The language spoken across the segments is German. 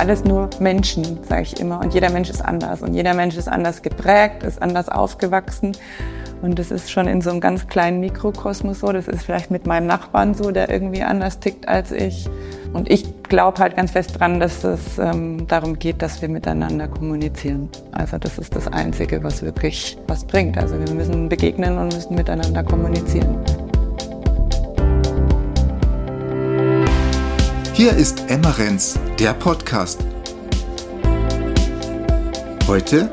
alles nur Menschen, sage ich immer. Und jeder Mensch ist anders. Und jeder Mensch ist anders geprägt, ist anders aufgewachsen. Und das ist schon in so einem ganz kleinen Mikrokosmos so. Das ist vielleicht mit meinem Nachbarn so, der irgendwie anders tickt als ich. Und ich glaube halt ganz fest dran, dass es ähm, darum geht, dass wir miteinander kommunizieren. Also das ist das Einzige, was wirklich was bringt. Also wir müssen begegnen und müssen miteinander kommunizieren. Hier ist Emma Renz, der Podcast. Heute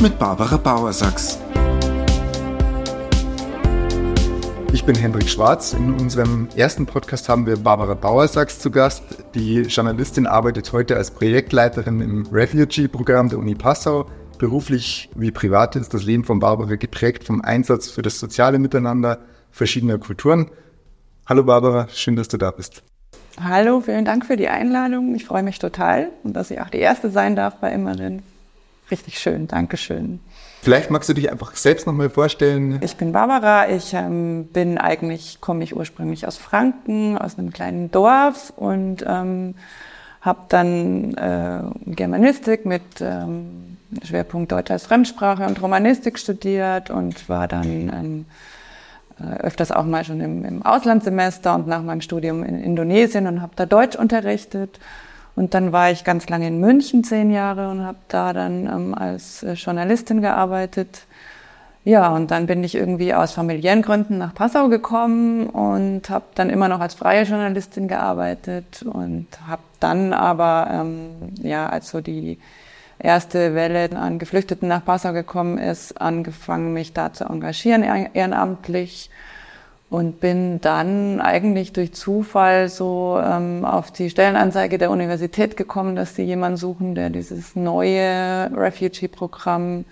mit Barbara Bauersachs. Ich bin Hendrik Schwarz. In unserem ersten Podcast haben wir Barbara Bauersachs zu Gast. Die Journalistin arbeitet heute als Projektleiterin im Refugee-Programm der Uni Passau. Beruflich wie privat ist das Leben von Barbara geprägt vom Einsatz für das soziale Miteinander verschiedener Kulturen. Hallo Barbara, schön, dass du da bist. Hallo, vielen Dank für die Einladung. Ich freue mich total und dass ich auch die Erste sein darf bei Immerin. Richtig schön, Dankeschön. Vielleicht magst du dich einfach selbst nochmal vorstellen. Ich bin Barbara. Ich ähm, bin eigentlich, komme ich ursprünglich aus Franken, aus einem kleinen Dorf und ähm, habe dann äh, Germanistik mit ähm, Schwerpunkt Deutsch als Fremdsprache und Romanistik studiert und war dann ähm, äh, öfters auch mal schon im, im Auslandssemester und nach meinem Studium in Indonesien und habe da Deutsch unterrichtet und dann war ich ganz lange in München, zehn Jahre, und habe da dann ähm, als äh, Journalistin gearbeitet. Ja, und dann bin ich irgendwie aus familiären Gründen nach Passau gekommen und habe dann immer noch als freie Journalistin gearbeitet und habe dann aber, ähm, ja, als so die erste Welle an Geflüchteten nach Passau gekommen ist, angefangen, mich da zu engagieren ehrenamtlich und bin dann eigentlich durch Zufall so ähm, auf die Stellenanzeige der Universität gekommen, dass sie jemanden suchen, der dieses neue Refugee-Programm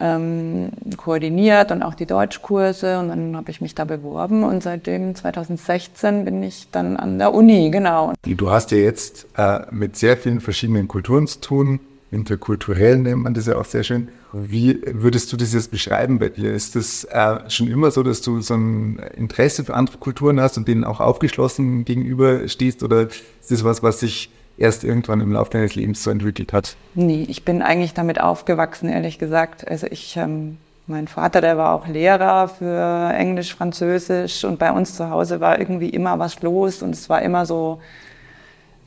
ähm, koordiniert und auch die Deutschkurse. Und dann habe ich mich da beworben und seitdem 2016 bin ich dann an der Uni, genau. Du hast ja jetzt äh, mit sehr vielen verschiedenen Kulturen zu tun interkulturell nennt man das ja auch sehr schön. Wie würdest du das jetzt beschreiben bei dir? Ist das äh, schon immer so, dass du so ein Interesse für andere Kulturen hast und denen auch aufgeschlossen gegenüber stehst? Oder ist das was, was sich erst irgendwann im Laufe deines Lebens so entwickelt hat? Nee, ich bin eigentlich damit aufgewachsen, ehrlich gesagt. Also ich, ähm, mein Vater, der war auch Lehrer für Englisch, Französisch und bei uns zu Hause war irgendwie immer was los und es war immer so,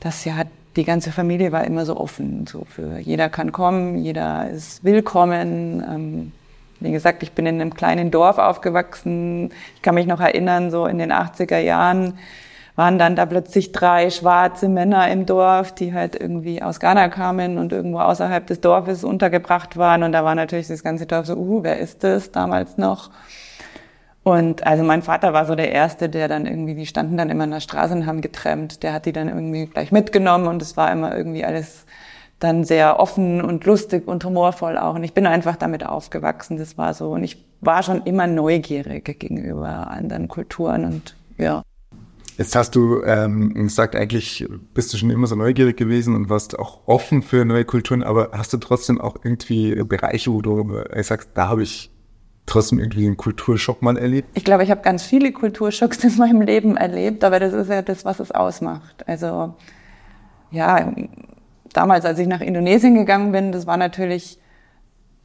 dass ja die ganze Familie war immer so offen. So für jeder kann kommen, jeder ist willkommen. Ähm, wie gesagt, ich bin in einem kleinen Dorf aufgewachsen. Ich kann mich noch erinnern, so in den 80er Jahren waren dann da plötzlich drei schwarze Männer im Dorf, die halt irgendwie aus Ghana kamen und irgendwo außerhalb des Dorfes untergebracht waren. Und da war natürlich das ganze Dorf so, uh, wer ist das damals noch? Und also mein Vater war so der Erste, der dann irgendwie, die standen dann immer in der Straße und haben getrennt. Der hat die dann irgendwie gleich mitgenommen und es war immer irgendwie alles dann sehr offen und lustig und humorvoll auch. Und ich bin einfach damit aufgewachsen. Das war so. Und ich war schon immer neugierig gegenüber anderen Kulturen und ja. Jetzt hast du ähm, gesagt, eigentlich bist du schon immer so neugierig gewesen und warst auch offen für neue Kulturen, aber hast du trotzdem auch irgendwie Bereiche, wo du sagst, da habe ich trotzdem irgendwie einen Kulturschock mal erlebt? Ich glaube, ich habe ganz viele Kulturschocks in meinem Leben erlebt, aber das ist ja das, was es ausmacht. Also ja, damals, als ich nach Indonesien gegangen bin, das war natürlich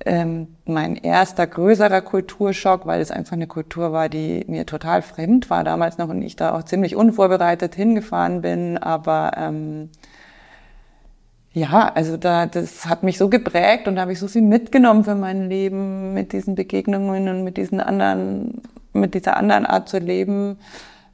ähm, mein erster größerer Kulturschock, weil es einfach eine Kultur war, die mir total fremd war damals noch und ich da auch ziemlich unvorbereitet hingefahren bin. Aber ähm, ja, also da, das hat mich so geprägt und da habe ich so viel mitgenommen für mein Leben mit diesen Begegnungen und mit diesen anderen, mit dieser anderen Art zu leben.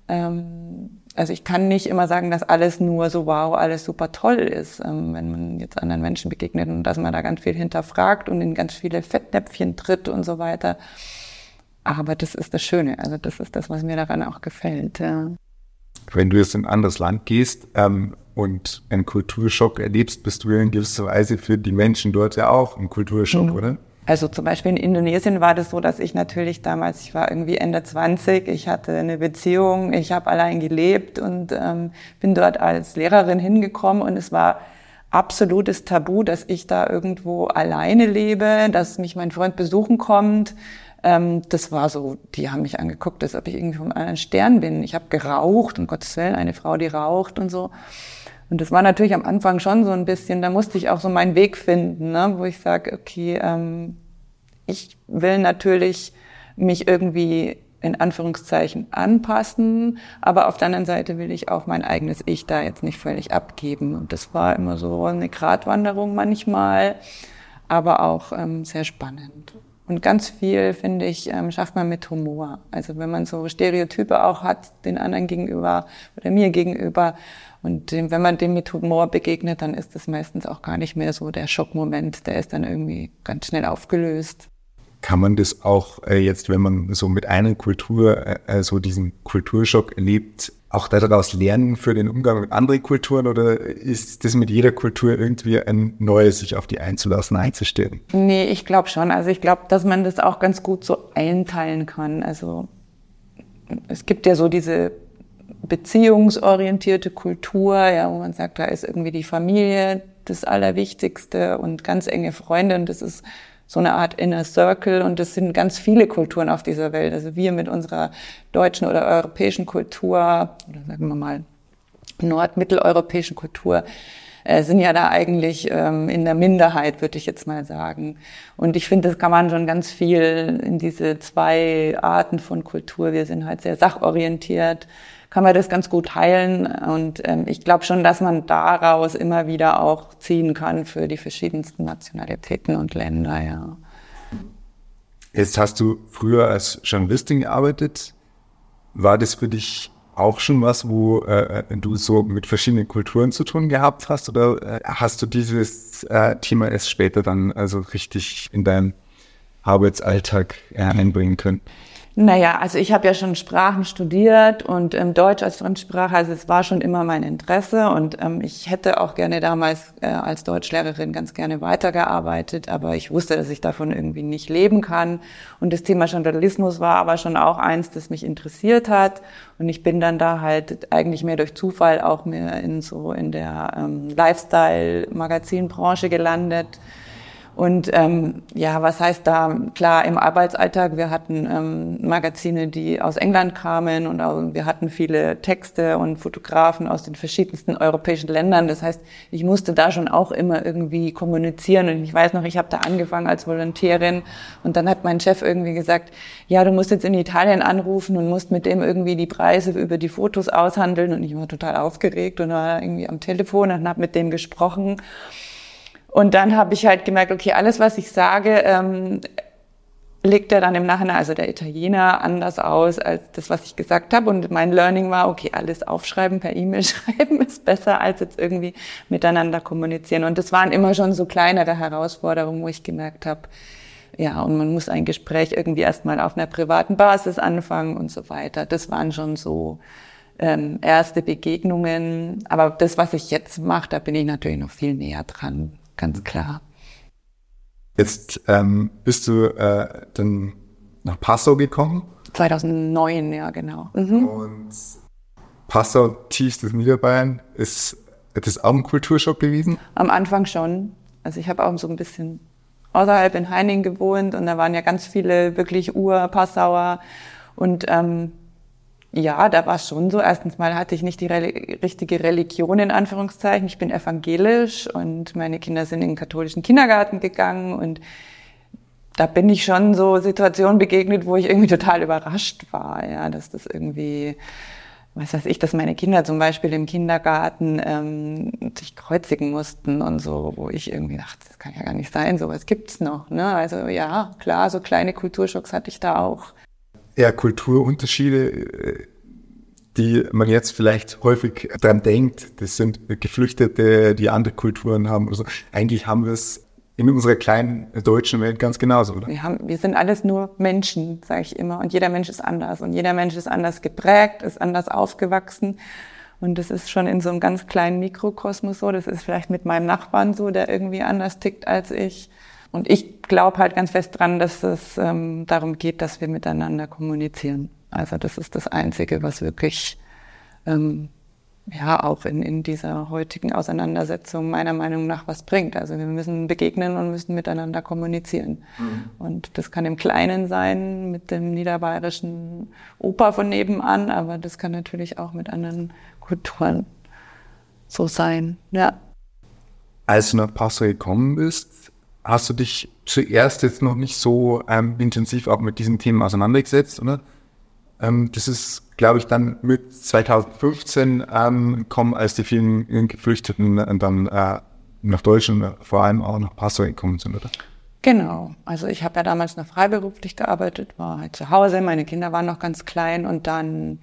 Ähm, also ich kann nicht immer sagen, dass alles nur so wow, alles super toll ist, ähm, wenn man jetzt anderen Menschen begegnet und dass man da ganz viel hinterfragt und in ganz viele Fettnäpfchen tritt und so weiter. Aber das ist das Schöne, also das ist das, was mir daran auch gefällt. Ja. Wenn du jetzt in ein anderes Land gehst, ähm und einen Kulturschock erlebst, bist du in gewisser Weise für die Menschen dort ja auch ein Kulturschock, mhm. oder? Also zum Beispiel in Indonesien war das so, dass ich natürlich damals, ich war irgendwie Ende 20, ich hatte eine Beziehung, ich habe allein gelebt und ähm, bin dort als Lehrerin hingekommen und es war absolutes Tabu, dass ich da irgendwo alleine lebe, dass mich mein Freund besuchen kommt. Ähm, das war so, die haben mich angeguckt, als ob ich irgendwie vom anderen Stern bin. Ich habe geraucht, um Gottes Willen, eine Frau, die raucht und so. Und das war natürlich am Anfang schon so ein bisschen, da musste ich auch so meinen Weg finden, ne? wo ich sage, okay, ähm, ich will natürlich mich irgendwie in Anführungszeichen anpassen, aber auf der anderen Seite will ich auch mein eigenes Ich da jetzt nicht völlig abgeben. Und das war immer so eine Gratwanderung manchmal, aber auch ähm, sehr spannend. Und ganz viel, finde ich, ähm, schafft man mit Humor. Also wenn man so Stereotype auch hat, den anderen gegenüber oder mir gegenüber, und wenn man dem mit Humor begegnet, dann ist das meistens auch gar nicht mehr so der Schockmoment, der ist dann irgendwie ganz schnell aufgelöst. Kann man das auch äh, jetzt, wenn man so mit einer Kultur äh, äh, so diesen Kulturschock erlebt, auch daraus lernen für den Umgang mit anderen Kulturen oder ist das mit jeder Kultur irgendwie ein neues, sich auf die einzulassen, einzustellen? Nee, ich glaube schon. Also ich glaube, dass man das auch ganz gut so einteilen kann. Also es gibt ja so diese beziehungsorientierte Kultur, ja, wo man sagt, da ist irgendwie die Familie das Allerwichtigste und ganz enge Freunde und das ist so eine Art Inner Circle und das sind ganz viele Kulturen auf dieser Welt. Also wir mit unserer deutschen oder europäischen Kultur oder sagen wir mal nordmitteleuropäischen Kultur äh, sind ja da eigentlich ähm, in der Minderheit, würde ich jetzt mal sagen. Und ich finde, das kann man schon ganz viel in diese zwei Arten von Kultur. Wir sind halt sehr sachorientiert kann man das ganz gut heilen. Und ähm, ich glaube schon, dass man daraus immer wieder auch ziehen kann für die verschiedensten Nationalitäten und Länder, ja. Jetzt hast du früher als Journalistin gearbeitet. War das für dich auch schon was, wo äh, du so mit verschiedenen Kulturen zu tun gehabt hast? Oder äh, hast du dieses äh, Thema erst später dann also richtig in deinen Arbeitsalltag äh, einbringen können? Naja, also ich habe ja schon Sprachen studiert und ähm, Deutsch als Fremdsprache, also es war schon immer mein Interesse und ähm, ich hätte auch gerne damals äh, als Deutschlehrerin ganz gerne weitergearbeitet, aber ich wusste, dass ich davon irgendwie nicht leben kann. Und das Thema Journalismus war aber schon auch eins, das mich interessiert hat. Und ich bin dann da halt eigentlich mehr durch Zufall auch mehr in so in der ähm, Lifestyle-Magazinbranche gelandet und ähm, ja, was heißt da? Klar, im Arbeitsalltag, wir hatten ähm, Magazine, die aus England kamen und auch, wir hatten viele Texte und Fotografen aus den verschiedensten europäischen Ländern. Das heißt, ich musste da schon auch immer irgendwie kommunizieren. Und ich weiß noch, ich habe da angefangen als Volontärin und dann hat mein Chef irgendwie gesagt, ja, du musst jetzt in Italien anrufen und musst mit dem irgendwie die Preise über die Fotos aushandeln. Und ich war total aufgeregt und war irgendwie am Telefon und habe mit dem gesprochen. Und dann habe ich halt gemerkt, okay, alles, was ich sage, ähm, legt er dann im Nachhinein, also der Italiener, anders aus als das, was ich gesagt habe. Und mein Learning war, okay, alles aufschreiben, per E-Mail schreiben ist besser, als jetzt irgendwie miteinander kommunizieren. Und das waren immer schon so kleinere Herausforderungen, wo ich gemerkt habe, ja, und man muss ein Gespräch irgendwie erstmal auf einer privaten Basis anfangen und so weiter. Das waren schon so ähm, erste Begegnungen. Aber das, was ich jetzt mache, da bin ich natürlich noch viel näher dran ganz klar. Jetzt ähm, bist du äh, dann nach Passau gekommen? 2009, ja, genau. Mhm. Und Passau, tiefstes Niederbayern, ist das auch ein Kulturschock gewesen? Am Anfang schon. Also ich habe auch so ein bisschen außerhalb in Heining gewohnt und da waren ja ganz viele wirklich Ur-Passauer und ähm, ja, da war es schon so. Erstens mal hatte ich nicht die Reli richtige Religion in Anführungszeichen. Ich bin evangelisch und meine Kinder sind in den katholischen Kindergarten gegangen und da bin ich schon so Situationen begegnet, wo ich irgendwie total überrascht war, ja, dass das irgendwie, was weiß ich, dass meine Kinder zum Beispiel im Kindergarten ähm, sich kreuzigen mussten und so, wo ich irgendwie dachte, das kann ja gar nicht sein, sowas gibt's noch. Ne? Also ja, klar, so kleine Kulturschocks hatte ich da auch ja, Kulturunterschiede, äh, die man jetzt vielleicht häufig dran denkt. Das sind Geflüchtete, die andere Kulturen haben. Also eigentlich haben wir es in unserer kleinen deutschen Welt ganz genauso, oder? Wir, haben, wir sind alles nur Menschen, sage ich immer. Und jeder Mensch ist anders. Und jeder Mensch ist anders geprägt, ist anders aufgewachsen. Und das ist schon in so einem ganz kleinen Mikrokosmos so. Das ist vielleicht mit meinem Nachbarn so, der irgendwie anders tickt als ich. Und ich glaube halt ganz fest dran, dass es ähm, darum geht, dass wir miteinander kommunizieren. Also das ist das Einzige, was wirklich ähm, ja auch in, in dieser heutigen Auseinandersetzung meiner Meinung nach was bringt. Also wir müssen begegnen und müssen miteinander kommunizieren. Mhm. Und das kann im Kleinen sein, mit dem niederbayerischen Opa von nebenan, aber das kann natürlich auch mit anderen Kulturen so sein, ja. Als du nach Passau gekommen bist, hast du dich zuerst jetzt noch nicht so ähm, intensiv auch mit diesen Themen auseinandergesetzt, oder? Ähm, das ist, glaube ich, dann mit 2015 ähm, gekommen, als die vielen Geflüchteten dann äh, nach Deutschland, vor allem auch nach Passau gekommen sind, oder? Genau. Also ich habe ja damals noch freiberuflich gearbeitet, war halt zu Hause, meine Kinder waren noch ganz klein und dann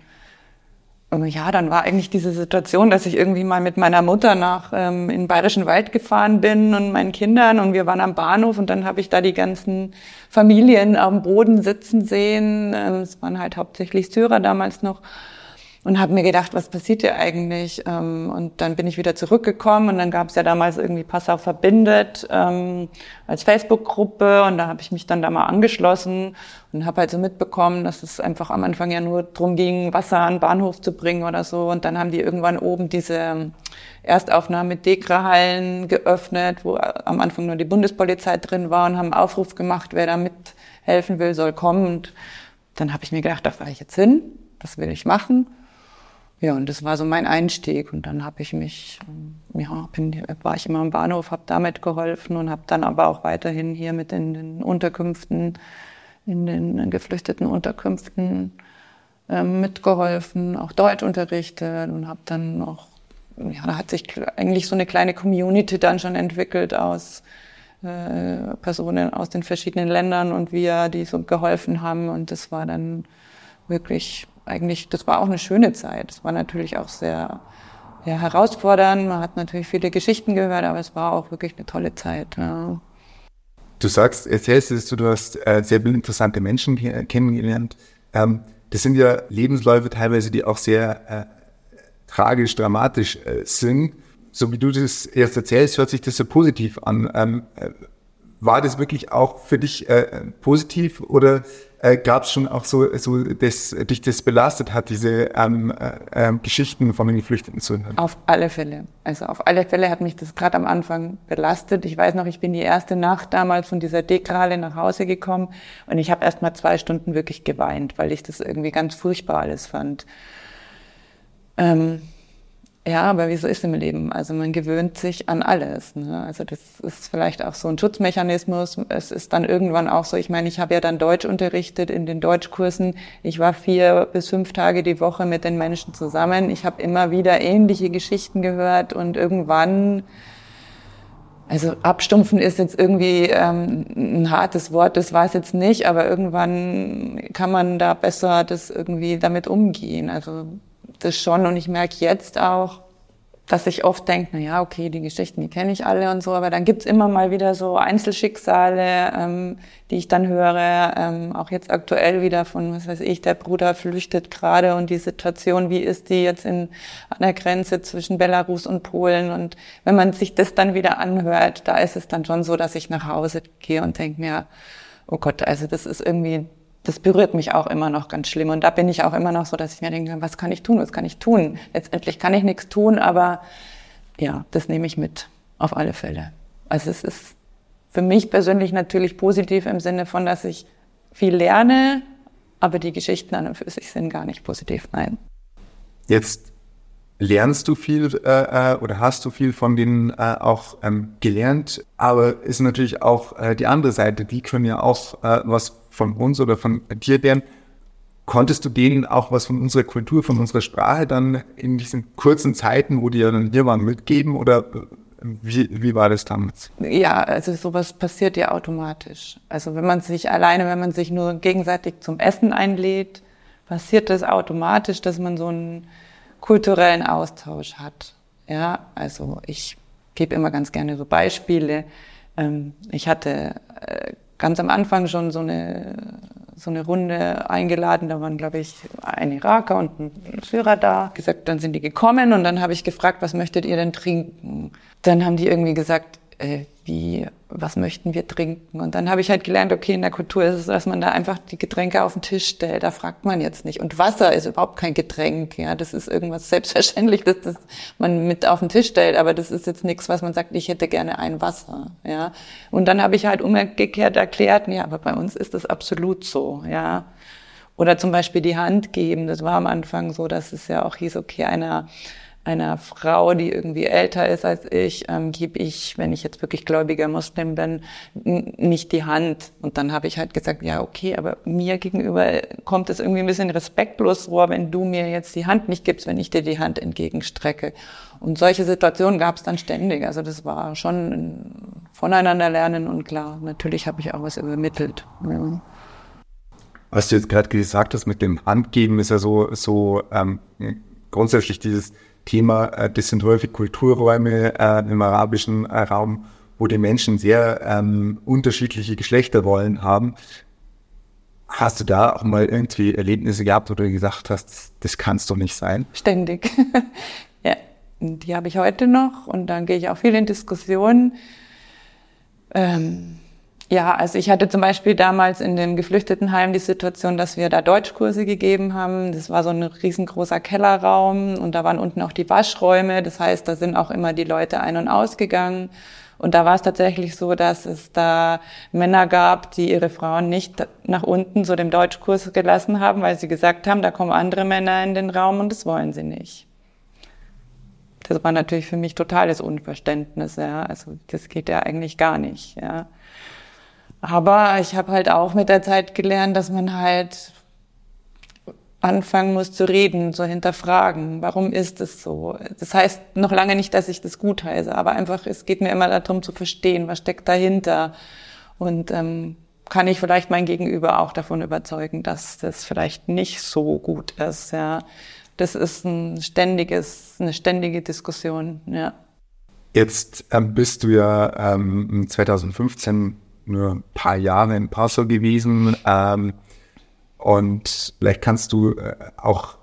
ja, dann war eigentlich diese Situation, dass ich irgendwie mal mit meiner Mutter nach ähm, in den Bayerischen Wald gefahren bin und meinen Kindern und wir waren am Bahnhof und dann habe ich da die ganzen Familien am Boden sitzen sehen. Ähm, es waren halt hauptsächlich Syrer damals noch und habe mir gedacht, was passiert hier eigentlich? Ähm, und dann bin ich wieder zurückgekommen und dann gab es ja damals irgendwie Passau verbindet ähm, als Facebook-Gruppe und da habe ich mich dann da mal angeschlossen und habe halt so mitbekommen, dass es einfach am Anfang ja nur drum ging, Wasser an den Bahnhof zu bringen oder so. Und dann haben die irgendwann oben diese Erstaufnahme Dekra-Hallen geöffnet, wo am Anfang nur die Bundespolizei drin war und haben einen Aufruf gemacht, wer da mithelfen will, soll kommen. Und dann habe ich mir gedacht, da fahre ich jetzt hin, das will ich machen ja, und das war so mein Einstieg. Und dann habe ich mich, ähm, ja, bin, war ich immer am Bahnhof, habe damit geholfen und habe dann aber auch weiterhin hier mit in den Unterkünften, in den geflüchteten Unterkünften ähm, mitgeholfen, auch Deutsch unterrichtet und habe dann noch, ja, da hat sich eigentlich so eine kleine Community dann schon entwickelt aus äh, Personen aus den verschiedenen Ländern und wir, die so geholfen haben. Und das war dann wirklich eigentlich, das war auch eine schöne Zeit. Es war natürlich auch sehr ja, herausfordernd. Man hat natürlich viele Geschichten gehört, aber es war auch wirklich eine tolle Zeit. Ja. Du sagst, erzählst du, du hast äh, sehr interessante Menschen kennengelernt. Ähm, das sind ja Lebensläufe teilweise, die auch sehr äh, tragisch, dramatisch äh, sind. So wie du das erst erzählst, hört sich das so positiv an. Ähm, äh, war das wirklich auch für dich äh, positiv oder äh, gab es schon auch so, so dass dich das belastet hat, diese ähm, äh, ähm, Geschichten von den Geflüchteten zu hören? Auf alle Fälle. Also auf alle Fälle hat mich das gerade am Anfang belastet. Ich weiß noch, ich bin die erste Nacht damals von dieser Dekrale nach Hause gekommen und ich habe erst mal zwei Stunden wirklich geweint, weil ich das irgendwie ganz furchtbar alles fand. Ähm, ja, aber wie so ist im Leben? Also man gewöhnt sich an alles. Ne? Also das ist vielleicht auch so ein Schutzmechanismus. Es ist dann irgendwann auch so, ich meine, ich habe ja dann Deutsch unterrichtet in den Deutschkursen. Ich war vier bis fünf Tage die Woche mit den Menschen zusammen. Ich habe immer wieder ähnliche Geschichten gehört und irgendwann, also abstumpfen ist jetzt irgendwie ähm, ein hartes Wort, das weiß jetzt nicht, aber irgendwann kann man da besser das irgendwie damit umgehen. Also das schon. Und ich merke jetzt auch, dass ich oft denke, na ja, okay, die Geschichten, die kenne ich alle und so, aber dann gibt's immer mal wieder so Einzelschicksale, ähm, die ich dann höre, ähm, auch jetzt aktuell wieder von, was weiß ich, der Bruder flüchtet gerade und die Situation, wie ist die jetzt in, an der Grenze zwischen Belarus und Polen? Und wenn man sich das dann wieder anhört, da ist es dann schon so, dass ich nach Hause gehe und denke mir, oh Gott, also das ist irgendwie das berührt mich auch immer noch ganz schlimm. Und da bin ich auch immer noch so, dass ich mir denke, was kann ich tun, was kann ich tun? Letztendlich kann ich nichts tun, aber ja, das nehme ich mit, auf alle Fälle. Also es ist für mich persönlich natürlich positiv im Sinne von, dass ich viel lerne, aber die Geschichten an und für sich sind gar nicht positiv, nein. Jetzt lernst du viel äh, äh oder hast du viel von denen äh, auch ähm, gelernt, aber ist natürlich auch äh, die andere Seite, die können ja auch äh, was von uns oder von dir lernen. Konntest du denen auch was von unserer Kultur, von unserer Sprache dann in diesen kurzen Zeiten, wo die ja dann hier waren, mitgeben oder äh, wie, wie war das damals? Ja, also sowas passiert ja automatisch. Also wenn man sich alleine, wenn man sich nur gegenseitig zum Essen einlädt, passiert das automatisch, dass man so einen kulturellen Austausch hat. Ja, also ich gebe immer ganz gerne so Beispiele. Ähm, ich hatte äh, ganz am Anfang schon so eine, so eine Runde eingeladen. Da waren, glaube ich, ein Iraker und ein Syrer da. Gesagt, dann sind die gekommen und dann habe ich gefragt, was möchtet ihr denn trinken? Dann haben die irgendwie gesagt, äh, wie, was möchten wir trinken? Und dann habe ich halt gelernt, okay, in der Kultur ist es, dass man da einfach die Getränke auf den Tisch stellt. Da fragt man jetzt nicht. Und Wasser ist überhaupt kein Getränk. Ja, das ist irgendwas Selbstverständliches, das man mit auf den Tisch stellt. Aber das ist jetzt nichts, was man sagt, ich hätte gerne ein Wasser. Ja. Und dann habe ich halt umgekehrt erklärt, ja, aber bei uns ist das absolut so. Ja. Oder zum Beispiel die Hand geben. Das war am Anfang so, dass es ja auch hieß, okay, einer einer Frau, die irgendwie älter ist als ich, ähm, gebe ich, wenn ich jetzt wirklich gläubiger Muslim bin, nicht die Hand. Und dann habe ich halt gesagt, ja, okay, aber mir gegenüber kommt es irgendwie ein bisschen respektlos vor, wenn du mir jetzt die Hand nicht gibst, wenn ich dir die Hand entgegenstrecke. Und solche Situationen gab es dann ständig. Also das war schon ein voneinander lernen und klar, natürlich habe ich auch was übermittelt. Ja. Was du jetzt gerade gesagt hast mit dem Handgeben, ist ja so, so ähm, grundsätzlich dieses Thema, äh, das sind häufig Kulturräume äh, im arabischen äh, Raum, wo die Menschen sehr ähm, unterschiedliche Geschlechterrollen haben. Hast du da auch mal irgendwie Erlebnisse gehabt, wo du gesagt hast, das kann es doch nicht sein? Ständig. ja, die habe ich heute noch und dann gehe ich auch viel in Diskussionen. Ähm, ja, also ich hatte zum Beispiel damals in dem Geflüchtetenheim die Situation, dass wir da Deutschkurse gegeben haben. Das war so ein riesengroßer Kellerraum und da waren unten auch die Waschräume. Das heißt, da sind auch immer die Leute ein- und ausgegangen. Und da war es tatsächlich so, dass es da Männer gab, die ihre Frauen nicht nach unten zu dem Deutschkurs gelassen haben, weil sie gesagt haben, da kommen andere Männer in den Raum und das wollen sie nicht. Das war natürlich für mich totales Unverständnis, ja. Also das geht ja eigentlich gar nicht, ja. Aber ich habe halt auch mit der Zeit gelernt, dass man halt anfangen muss zu reden, zu hinterfragen. Warum ist es so? Das heißt noch lange nicht, dass ich das gut heiße, aber einfach, es geht mir immer darum zu verstehen, was steckt dahinter. Und ähm, kann ich vielleicht mein Gegenüber auch davon überzeugen, dass das vielleicht nicht so gut ist. Ja, das ist ein ständiges, eine ständige Diskussion. Ja. Jetzt ähm, bist du ja ähm, 2015 nur ein paar Jahre in Passau gewesen. Ähm, und vielleicht kannst du äh, auch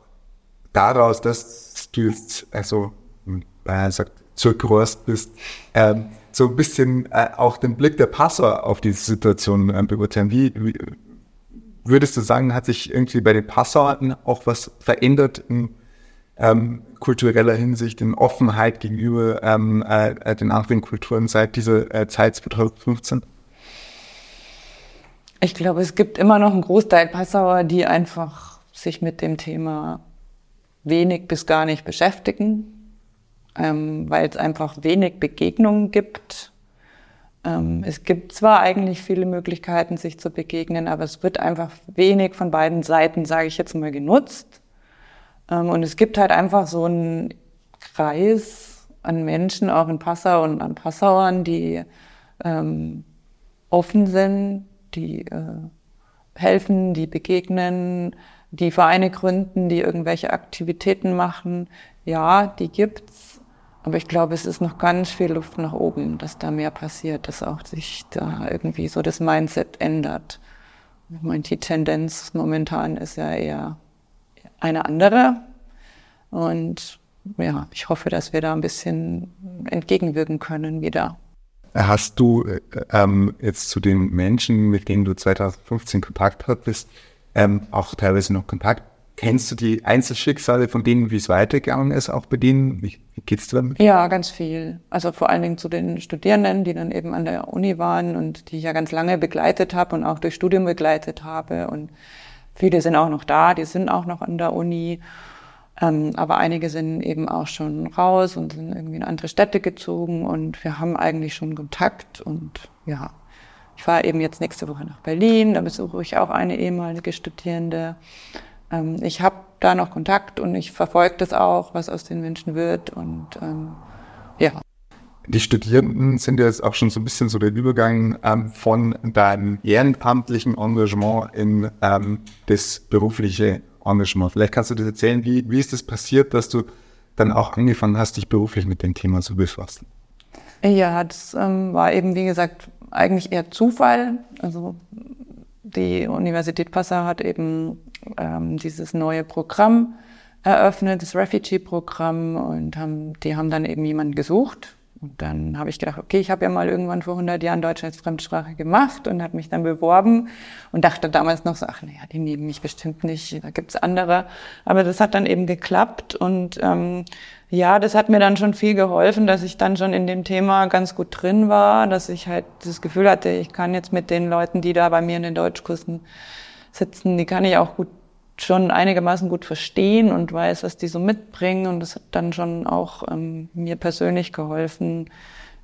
daraus, dass du jetzt, also, Bayern sagt, zurückgerührt bist, ähm, so ein bisschen äh, auch den Blick der Passauer auf diese Situation äh, beurteilen. Wie, wie, würdest du sagen, hat sich irgendwie bei den Passauern auch was verändert in ähm, kultureller Hinsicht, in Offenheit gegenüber ähm, äh, den anderen Kulturen seit dieser äh, Zeit 2015? Ich glaube, es gibt immer noch einen Großteil Passauer, die einfach sich mit dem Thema wenig bis gar nicht beschäftigen, ähm, weil es einfach wenig Begegnungen gibt. Ähm, es gibt zwar eigentlich viele Möglichkeiten, sich zu begegnen, aber es wird einfach wenig von beiden Seiten, sage ich jetzt mal, genutzt. Ähm, und es gibt halt einfach so einen Kreis an Menschen, auch in Passau und an Passauern, die ähm, offen sind, die äh, helfen, die begegnen, die Vereine gründen, die irgendwelche Aktivitäten machen. Ja, die gibt's. Aber ich glaube, es ist noch ganz viel Luft nach oben, dass da mehr passiert, dass auch sich da irgendwie so das Mindset ändert. Ich meine, die Tendenz momentan ist ja eher eine andere. Und ja, ich hoffe, dass wir da ein bisschen entgegenwirken können wieder. Hast du äh, ähm, jetzt zu den Menschen, mit denen du 2015 Kontakt hattest, ähm, auch teilweise noch Kontakt? Kennst du die Einzelschicksale von denen, wie es weitergegangen ist, auch bei denen? Wie, geht's dir damit? Ja, ganz viel. Also vor allen Dingen zu den Studierenden, die dann eben an der Uni waren und die ich ja ganz lange begleitet habe und auch durch Studium begleitet habe. Und viele sind auch noch da, die sind auch noch an der Uni. Ähm, aber einige sind eben auch schon raus und sind irgendwie in andere Städte gezogen und wir haben eigentlich schon Kontakt und ja, ich fahre eben jetzt nächste Woche nach Berlin, da besuche ich auch eine ehemalige Studierende. Ähm, ich habe da noch Kontakt und ich verfolge das auch, was aus den Menschen wird und ähm, ja. Die Studierenden sind ja jetzt auch schon so ein bisschen so der Übergang ähm, von deinem ehrenamtlichen Engagement in ähm, das berufliche Engagement. Vielleicht kannst du das erzählen, wie, wie ist es das passiert, dass du dann auch angefangen hast, dich beruflich mit dem Thema zu befassen? Ja, das ähm, war eben, wie gesagt, eigentlich eher Zufall. Also die Universität Passau hat eben ähm, dieses neue Programm eröffnet, das Refugee-Programm, und haben, die haben dann eben jemanden gesucht, und dann habe ich gedacht, okay, ich habe ja mal irgendwann vor 100 Jahren Deutsch als Fremdsprache gemacht und habe mich dann beworben und dachte damals noch so, ach naja, die nehmen mich bestimmt nicht, da gibt's andere. Aber das hat dann eben geklappt und ähm, ja, das hat mir dann schon viel geholfen, dass ich dann schon in dem Thema ganz gut drin war, dass ich halt das Gefühl hatte, ich kann jetzt mit den Leuten, die da bei mir in den Deutschkursen sitzen, die kann ich auch gut schon einigermaßen gut verstehen und weiß, was die so mitbringen. Und das hat dann schon auch ähm, mir persönlich geholfen,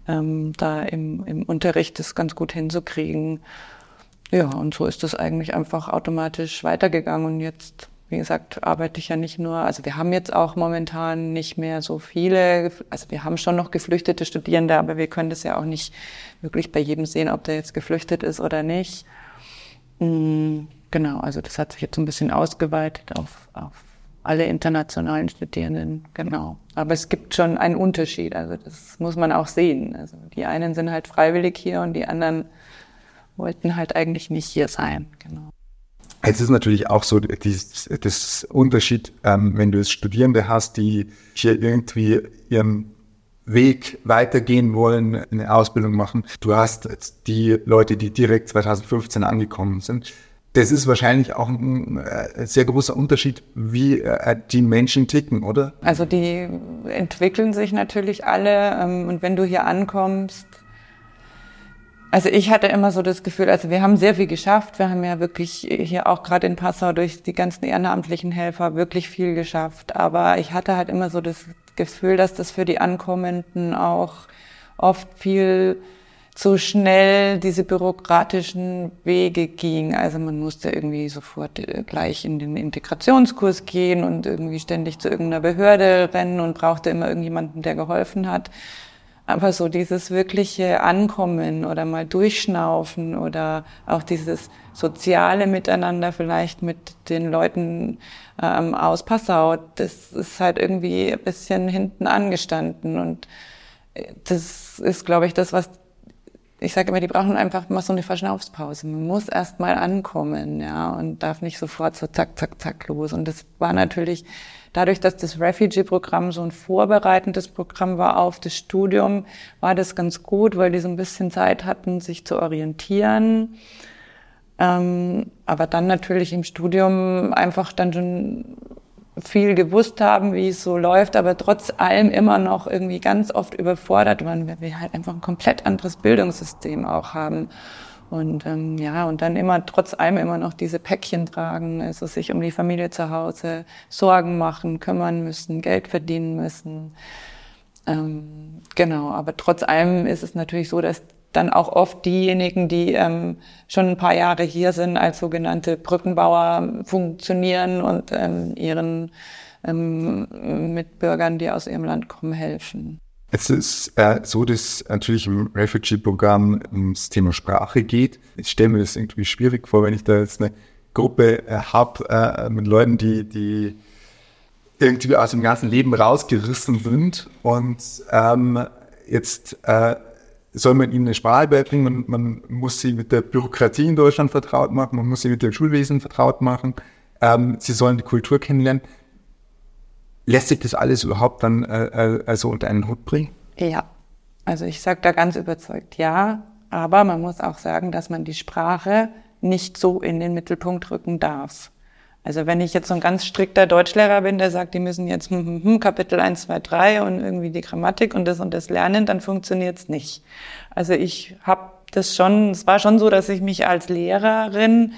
ähm, da im, im Unterricht das ganz gut hinzukriegen. Ja, und so ist das eigentlich einfach automatisch weitergegangen. Und jetzt, wie gesagt, arbeite ich ja nicht nur, also wir haben jetzt auch momentan nicht mehr so viele, also wir haben schon noch geflüchtete Studierende, aber wir können das ja auch nicht wirklich bei jedem sehen, ob der jetzt geflüchtet ist oder nicht. Genau, also das hat sich jetzt ein bisschen ausgeweitet auf, auf alle internationalen Studierenden, genau. Aber es gibt schon einen Unterschied, also das muss man auch sehen. Also die einen sind halt freiwillig hier und die anderen wollten halt eigentlich nicht hier sein, genau. Es ist natürlich auch so das Unterschied, ähm, wenn du es Studierende hast, die hier irgendwie ihren Weg weitergehen wollen, eine Ausbildung machen. Du hast die Leute, die direkt 2015 angekommen sind. Das ist wahrscheinlich auch ein, ein äh, sehr großer Unterschied, wie äh, die Menschen ticken, oder? Also die entwickeln sich natürlich alle. Ähm, und wenn du hier ankommst, also ich hatte immer so das Gefühl, also wir haben sehr viel geschafft. Wir haben ja wirklich hier auch gerade in Passau durch die ganzen ehrenamtlichen Helfer wirklich viel geschafft. Aber ich hatte halt immer so das Gefühl, dass das für die Ankommenden auch oft viel zu schnell diese bürokratischen Wege ging. Also man musste irgendwie sofort äh, gleich in den Integrationskurs gehen und irgendwie ständig zu irgendeiner Behörde rennen und brauchte immer irgendjemanden, der geholfen hat. Aber so dieses wirkliche Ankommen oder mal durchschnaufen oder auch dieses soziale Miteinander vielleicht mit den Leuten ähm, aus Passau, das ist halt irgendwie ein bisschen hinten angestanden. Und äh, das ist, glaube ich, das, was ich sage immer, die brauchen einfach mal so eine Verschnaufspause. Man muss erst mal ankommen, ja, und darf nicht sofort so zack, zack, zack los. Und das war natürlich Dadurch, dass das Refugee-Programm so ein vorbereitendes Programm war auf das Studium, war das ganz gut, weil die so ein bisschen Zeit hatten, sich zu orientieren. Ähm, aber dann natürlich im Studium einfach dann schon viel gewusst haben, wie es so läuft, aber trotz allem immer noch irgendwie ganz oft überfordert waren, weil wir halt einfach ein komplett anderes Bildungssystem auch haben. Und ähm, ja, und dann immer trotz allem immer noch diese Päckchen tragen, also sich um die Familie zu Hause Sorgen machen, kümmern müssen, Geld verdienen müssen. Ähm, genau, aber trotz allem ist es natürlich so, dass dann auch oft diejenigen, die ähm, schon ein paar Jahre hier sind, als sogenannte Brückenbauer funktionieren und ähm, ihren ähm, Mitbürgern, die aus ihrem Land kommen, helfen. Es ist äh, so, dass natürlich im Refugee-Programm ums Thema Sprache geht. Ich stelle mir das irgendwie schwierig vor, wenn ich da jetzt eine Gruppe äh, habe äh, mit Leuten, die, die irgendwie aus dem ganzen Leben rausgerissen sind und ähm, jetzt äh, soll man ihnen eine Sprache beibringen, man, man muss sie mit der Bürokratie in Deutschland vertraut machen, man muss sie mit dem Schulwesen vertraut machen, ähm, sie sollen die Kultur kennenlernen. Lässt sich das alles überhaupt dann äh, also unter einen Hut bringen? Ja, also ich sage da ganz überzeugt ja, aber man muss auch sagen, dass man die Sprache nicht so in den Mittelpunkt rücken darf. Also wenn ich jetzt so ein ganz strikter Deutschlehrer bin, der sagt, die müssen jetzt hm, hm, hm, Kapitel 1, 2, 3 und irgendwie die Grammatik und das und das lernen, dann funktioniert's nicht. Also ich habe das schon, es war schon so, dass ich mich als Lehrerin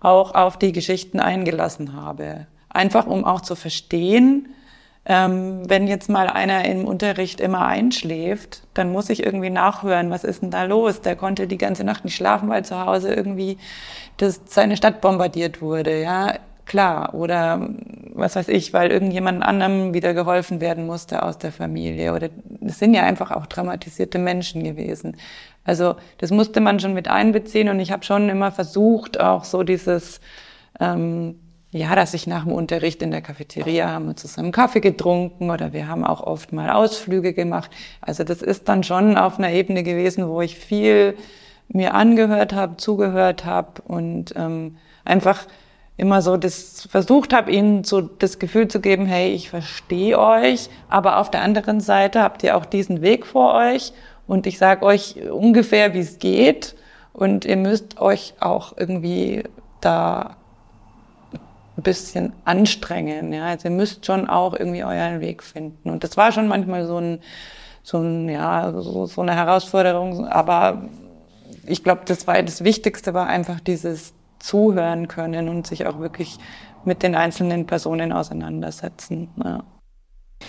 auch auf die Geschichten eingelassen habe. Einfach um auch zu verstehen, ähm, wenn jetzt mal einer im Unterricht immer einschläft, dann muss ich irgendwie nachhören, was ist denn da los? Der konnte die ganze Nacht nicht schlafen, weil zu Hause irgendwie das, seine Stadt bombardiert wurde, ja. Klar, oder was weiß ich, weil irgendjemand anderem wieder geholfen werden musste aus der Familie. Oder es sind ja einfach auch traumatisierte Menschen gewesen. Also das musste man schon mit einbeziehen und ich habe schon immer versucht, auch so dieses ähm, ja, dass ich nach dem Unterricht in der Cafeteria haben wir zusammen Kaffee getrunken oder wir haben auch oft mal Ausflüge gemacht. Also das ist dann schon auf einer Ebene gewesen, wo ich viel mir angehört habe, zugehört habe und ähm, einfach immer so das versucht habe, ihnen so das Gefühl zu geben, hey, ich verstehe euch, aber auf der anderen Seite habt ihr auch diesen Weg vor euch und ich sage euch ungefähr, wie es geht und ihr müsst euch auch irgendwie da ein bisschen anstrengen. Ja, also ihr müsst schon auch irgendwie euren Weg finden. Und das war schon manchmal so ein, so ein, ja, so, so eine Herausforderung. Aber ich glaube, das war das Wichtigste war einfach dieses Zuhören können und sich auch wirklich mit den einzelnen Personen auseinandersetzen. Ja.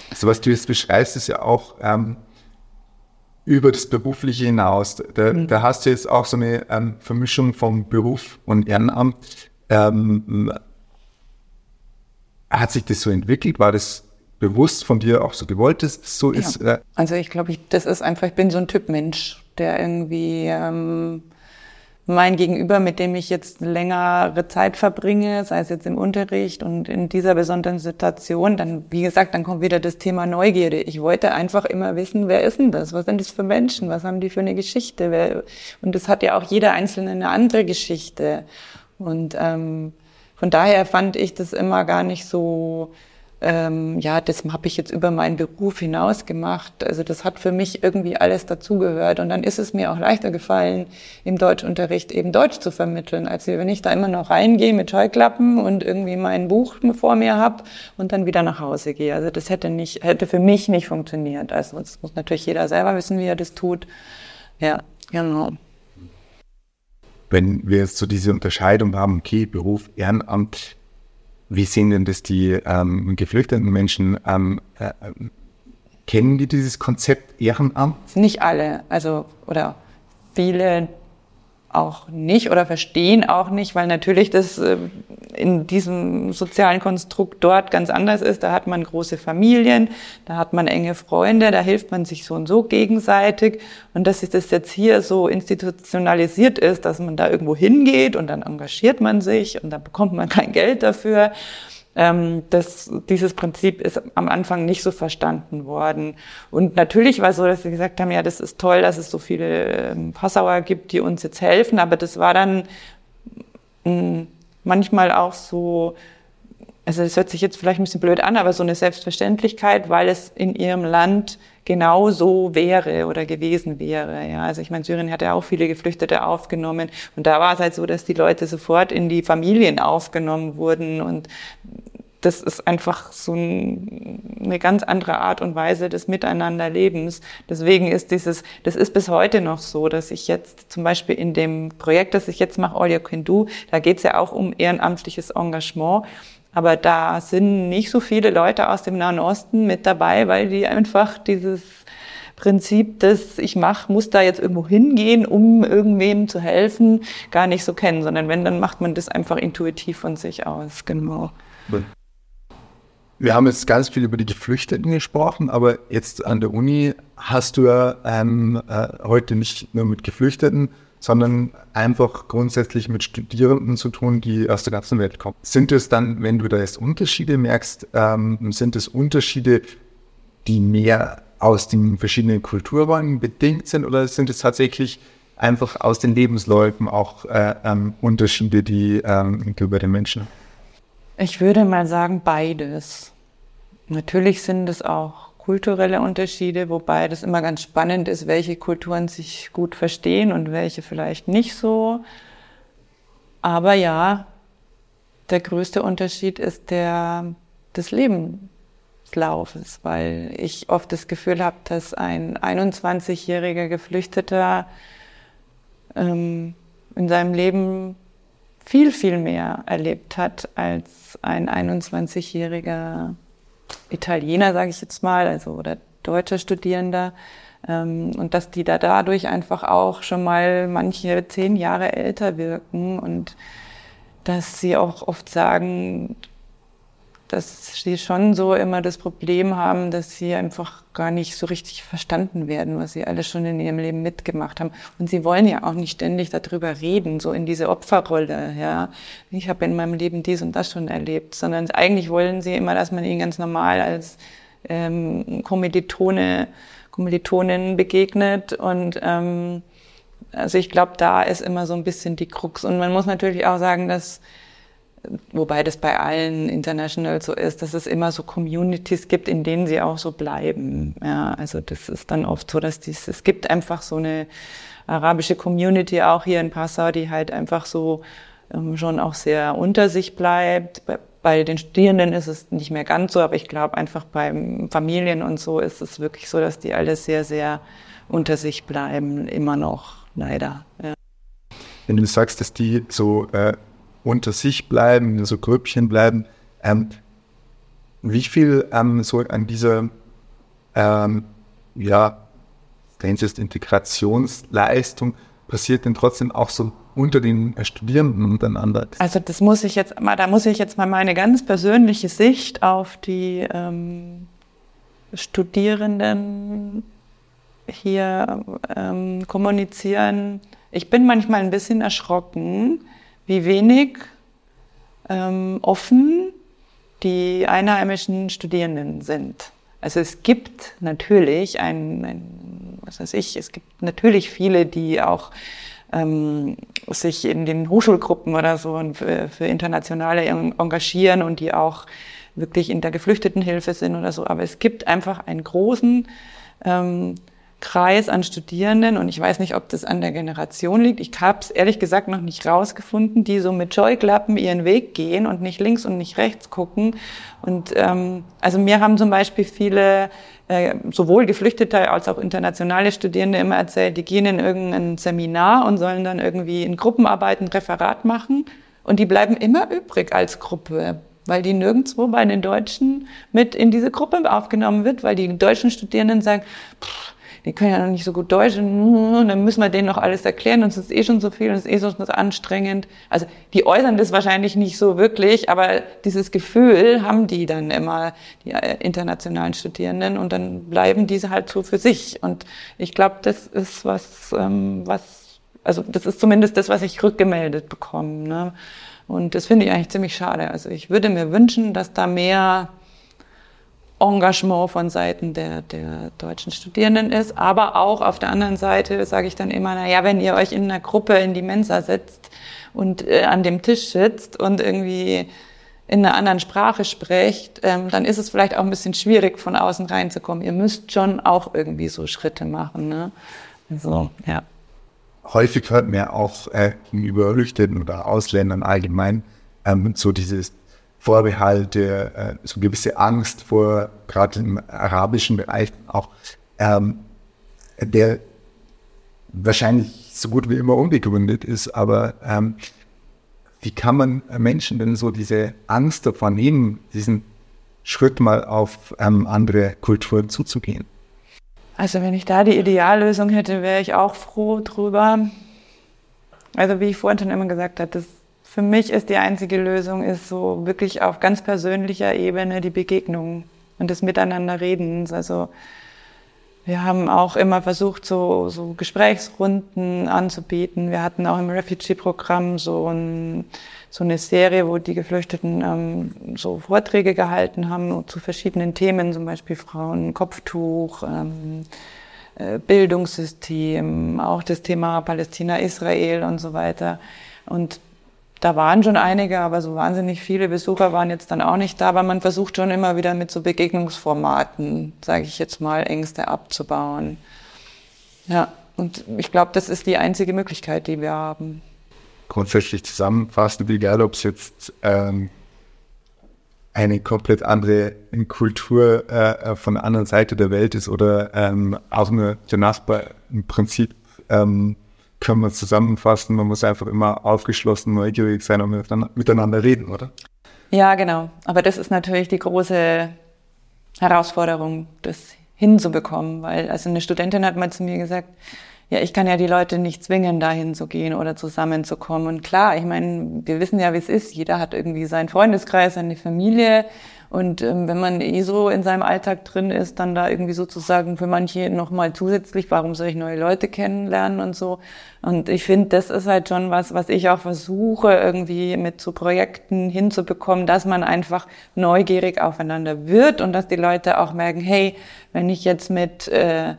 Also was du jetzt beschreibst, ist ja auch ähm, über das Berufliche hinaus. Da, mhm. da, hast du jetzt auch so eine ähm, Vermischung von Beruf und Ehrenamt. Ähm, hat sich das so entwickelt? War das bewusst von dir auch so gewollt, dass es so ja. ist? Äh? Also ich glaube, ich, das ist einfach, ich bin so ein Typ Mensch, der irgendwie ähm, mein Gegenüber, mit dem ich jetzt längere Zeit verbringe, sei es jetzt im Unterricht und in dieser besonderen Situation, dann, wie gesagt, dann kommt wieder das Thema Neugierde. Ich wollte einfach immer wissen, wer ist denn das? Was sind das für Menschen? Was haben die für eine Geschichte? Und das hat ja auch jeder Einzelne eine andere Geschichte. Und ähm, von daher fand ich das immer gar nicht so ähm, ja, das habe ich jetzt über meinen Beruf hinaus gemacht. Also das hat für mich irgendwie alles dazugehört. Und dann ist es mir auch leichter gefallen, im Deutschunterricht eben Deutsch zu vermitteln, als wenn ich da immer noch reingehe mit Scheuklappen und irgendwie mein Buch vor mir habe und dann wieder nach Hause gehe. Also das hätte nicht, hätte für mich nicht funktioniert. Also das muss natürlich jeder selber wissen, wie er das tut. Ja, genau. Wenn wir jetzt so diese Unterscheidung haben, okay, Beruf, Ehrenamt, wie sehen denn das die ähm, geflüchteten Menschen? Ähm, äh, kennen die dieses Konzept Ehrenamt? Nicht alle, also oder viele auch nicht oder verstehen auch nicht, weil natürlich das äh, in diesem sozialen Konstrukt dort ganz anders ist. Da hat man große Familien, da hat man enge Freunde, da hilft man sich so und so gegenseitig. Und dass das jetzt hier so institutionalisiert ist, dass man da irgendwo hingeht und dann engagiert man sich und dann bekommt man kein Geld dafür ähm, das, dieses Prinzip ist am Anfang nicht so verstanden worden. Und natürlich war es so, dass sie gesagt haben, ja, das ist toll, dass es so viele ähm, Passauer gibt, die uns jetzt helfen, aber das war dann mh, mm, manchmal auch so, also das hört sich jetzt vielleicht ein bisschen blöd an, aber so eine Selbstverständlichkeit, weil es in ihrem Land genau so wäre oder gewesen wäre. Ja, also ich meine, Syrien hat ja auch viele Geflüchtete aufgenommen und da war es halt so, dass die Leute sofort in die Familien aufgenommen wurden und das ist einfach so eine ganz andere Art und Weise des Miteinanderlebens. Deswegen ist dieses, das ist bis heute noch so, dass ich jetzt zum Beispiel in dem Projekt, das ich jetzt mache, All You Can Do, da geht es ja auch um ehrenamtliches Engagement. Aber da sind nicht so viele Leute aus dem Nahen Osten mit dabei, weil die einfach dieses Prinzip, das ich mache, muss da jetzt irgendwo hingehen, um irgendwem zu helfen, gar nicht so kennen, sondern wenn, dann macht man das einfach intuitiv von sich aus, genau. Wir haben jetzt ganz viel über die Geflüchteten gesprochen, aber jetzt an der Uni hast du ja ähm, äh, heute nicht nur mit Geflüchteten, sondern einfach grundsätzlich mit Studierenden zu tun, die aus der ganzen Welt kommen. Sind es dann, wenn du da jetzt Unterschiede merkst, ähm, sind es Unterschiede, die mehr aus den verschiedenen Kulturräumen bedingt sind oder sind es tatsächlich einfach aus den Lebensläufen auch äh, ähm, Unterschiede, die ähm, über den Menschen? Ich würde mal sagen beides. Natürlich sind es auch kulturelle Unterschiede, wobei das immer ganz spannend ist, welche Kulturen sich gut verstehen und welche vielleicht nicht so. Aber ja, der größte Unterschied ist der des Lebenslaufes, weil ich oft das Gefühl habe, dass ein 21-jähriger Geflüchteter ähm, in seinem Leben viel, viel mehr erlebt hat als ein 21-jähriger Italiener, sage ich jetzt mal, also oder deutscher Studierender. Ähm, und dass die da dadurch einfach auch schon mal manche zehn Jahre älter wirken und dass sie auch oft sagen, dass sie schon so immer das Problem haben, dass sie einfach gar nicht so richtig verstanden werden, was sie alles schon in ihrem Leben mitgemacht haben. Und sie wollen ja auch nicht ständig darüber reden, so in diese Opferrolle. Ja, ich habe in meinem Leben dies und das schon erlebt, sondern eigentlich wollen sie immer, dass man ihnen ganz normal als ähm, Kommilitone, Kommilitonin begegnet und ähm, also ich glaube, da ist immer so ein bisschen die Krux. Und man muss natürlich auch sagen, dass wobei das bei allen International so ist, dass es immer so Communities gibt, in denen sie auch so bleiben. Ja, also das ist dann oft so, dass dies, es gibt einfach so eine arabische Community auch hier in Passau, die halt einfach so ähm, schon auch sehr unter sich bleibt. Bei, bei den Studierenden ist es nicht mehr ganz so, aber ich glaube einfach bei Familien und so ist es wirklich so, dass die alle sehr, sehr unter sich bleiben, immer noch, leider. Ja. Wenn du sagst, dass die so äh unter sich bleiben, in so Grüppchen bleiben. Ähm, wie viel ähm, so an dieser, ähm, ja, Integrationsleistung passiert denn trotzdem auch so unter den Studierenden untereinander? Also das muss ich jetzt mal, da muss ich jetzt mal meine ganz persönliche Sicht auf die ähm, Studierenden hier ähm, kommunizieren. Ich bin manchmal ein bisschen erschrocken, wie wenig ähm, offen die einheimischen Studierenden sind. Also es gibt natürlich ein, ein, was weiß ich, es gibt natürlich viele, die auch ähm, sich in den Hochschulgruppen oder so für, für internationale engagieren und die auch wirklich in der Geflüchtetenhilfe sind oder so. Aber es gibt einfach einen großen ähm, Kreis an Studierenden und ich weiß nicht, ob das an der Generation liegt. Ich habe es ehrlich gesagt noch nicht rausgefunden, die so mit Scheuklappen ihren Weg gehen und nicht links und nicht rechts gucken. Und ähm, also mir haben zum Beispiel viele äh, sowohl Geflüchtete als auch internationale Studierende immer erzählt, die gehen in irgendein Seminar und sollen dann irgendwie in Gruppenarbeiten Referat machen und die bleiben immer übrig als Gruppe weil die nirgendwo bei den Deutschen mit in diese Gruppe aufgenommen wird, weil die deutschen Studierenden sagen, pff, die können ja noch nicht so gut Deutsch und dann müssen wir denen noch alles erklären und es ist eh schon so viel und es ist eh schon so anstrengend. Also die äußern das wahrscheinlich nicht so wirklich, aber dieses Gefühl haben die dann immer, die äh, internationalen Studierenden und dann bleiben diese halt so für sich. Und ich glaube, das ist was, ähm, was, also das ist zumindest das, was ich rückgemeldet bekomme. Ne? Und das finde ich eigentlich ziemlich schade. Also ich würde mir wünschen, dass da mehr Engagement von Seiten der, der deutschen Studierenden ist. Aber auch auf der anderen Seite sage ich dann immer, na ja, wenn ihr euch in einer Gruppe in die Mensa setzt und äh, an dem Tisch sitzt und irgendwie in einer anderen Sprache sprecht, ähm, dann ist es vielleicht auch ein bisschen schwierig, von außen reinzukommen. Ihr müsst schon auch irgendwie so Schritte machen. Ne? Also, ja. Häufig hört man ja auch äh, gegenüber Flüchtenden oder Ausländern allgemein ähm, so dieses Vorbehalte, äh, so gewisse Angst vor, gerade im arabischen Bereich auch, ähm, der wahrscheinlich so gut wie immer unbegründet ist, aber ähm, wie kann man Menschen denn so diese Angst davor nehmen, diesen Schritt mal auf ähm, andere Kulturen zuzugehen? Also wenn ich da die Ideallösung hätte, wäre ich auch froh drüber. Also wie ich vorhin schon immer gesagt habe, das für mich ist die einzige Lösung, ist so wirklich auf ganz persönlicher Ebene die Begegnung und das Miteinander Redens. Also wir haben auch immer versucht, so, so Gesprächsrunden anzubieten. Wir hatten auch im Refugee-Programm so, ein, so eine Serie, wo die Geflüchteten ähm, so Vorträge gehalten haben zu verschiedenen Themen, zum Beispiel Frauen, Kopftuch, ähm, äh, Bildungssystem, auch das Thema Palästina-Israel und so weiter. Und da waren schon einige, aber so wahnsinnig viele Besucher waren jetzt dann auch nicht da. Aber man versucht schon immer wieder mit so Begegnungsformaten, sage ich jetzt mal, Ängste abzubauen. Ja, und ich glaube, das ist die einzige Möglichkeit, die wir haben. Grundsätzlich zusammenfassend, egal ob es jetzt ähm, eine komplett andere Kultur äh, äh, von der anderen Seite der Welt ist oder ähm, auch nur der Nachbar im Prinzip ähm, können wir zusammenfassen, man muss einfach immer aufgeschlossen, neugierig sein und miteinander reden, oder? Ja, genau. Aber das ist natürlich die große Herausforderung, das hinzubekommen, weil also eine Studentin hat mal zu mir gesagt, ja, ich kann ja die Leute nicht zwingen, dahin zu gehen oder zusammenzukommen. Und klar, ich meine, wir wissen ja, wie es ist. Jeder hat irgendwie seinen Freundeskreis, seine Familie. Und ähm, wenn man eh so in seinem Alltag drin ist, dann da irgendwie sozusagen für manche nochmal zusätzlich, warum soll ich neue Leute kennenlernen und so. Und ich finde, das ist halt schon was, was ich auch versuche, irgendwie mit so Projekten hinzubekommen, dass man einfach neugierig aufeinander wird und dass die Leute auch merken, hey, wenn ich jetzt mit äh,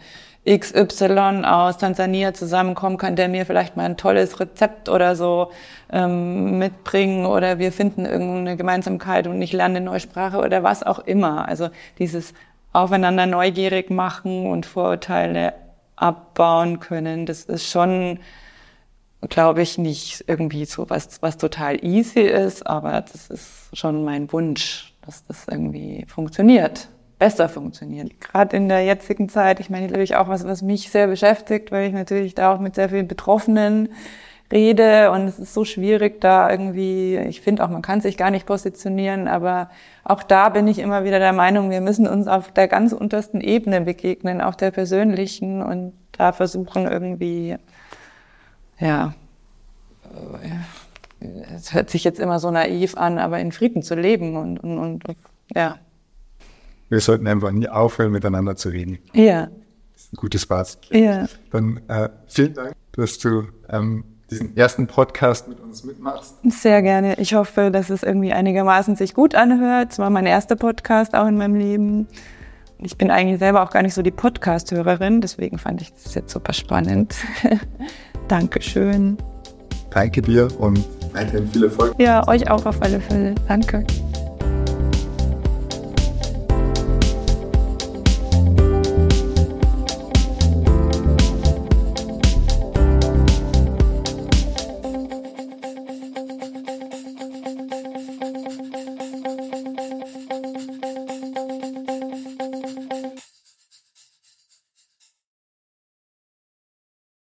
XY aus Tansania zusammenkommen, kann der mir vielleicht mal ein tolles Rezept oder so ähm, mitbringen oder wir finden irgendeine Gemeinsamkeit und ich lerne eine neue Sprache oder was auch immer. Also dieses aufeinander neugierig machen und Vorurteile abbauen können, das ist schon, glaube ich, nicht irgendwie so was, was total easy ist, aber das ist schon mein Wunsch, dass das irgendwie funktioniert besser funktionieren. Gerade in der jetzigen Zeit, ich meine, natürlich auch was, was mich sehr beschäftigt, weil ich natürlich da auch mit sehr vielen Betroffenen rede und es ist so schwierig da irgendwie, ich finde auch, man kann sich gar nicht positionieren, aber auch da bin ich immer wieder der Meinung, wir müssen uns auf der ganz untersten Ebene begegnen, auf der persönlichen und da versuchen irgendwie, ja, äh, es hört sich jetzt immer so naiv an, aber in Frieden zu leben und, und, und ja. Wir sollten einfach nie aufhören, miteinander zu reden. Ja. Das ist ein gutes Fazit. Ja. Dann äh, vielen Dank, dass du ähm, diesen ersten Podcast mit uns mitmachst. Sehr gerne. Ich hoffe, dass es irgendwie einigermaßen sich gut anhört. Es war mein erster Podcast auch in meinem Leben. Ich bin eigentlich selber auch gar nicht so die Podcast-Hörerin, deswegen fand ich das jetzt super spannend. Dankeschön. Danke dir und weiterhin viel Erfolg. Ja, euch auch auf alle Fälle. Danke.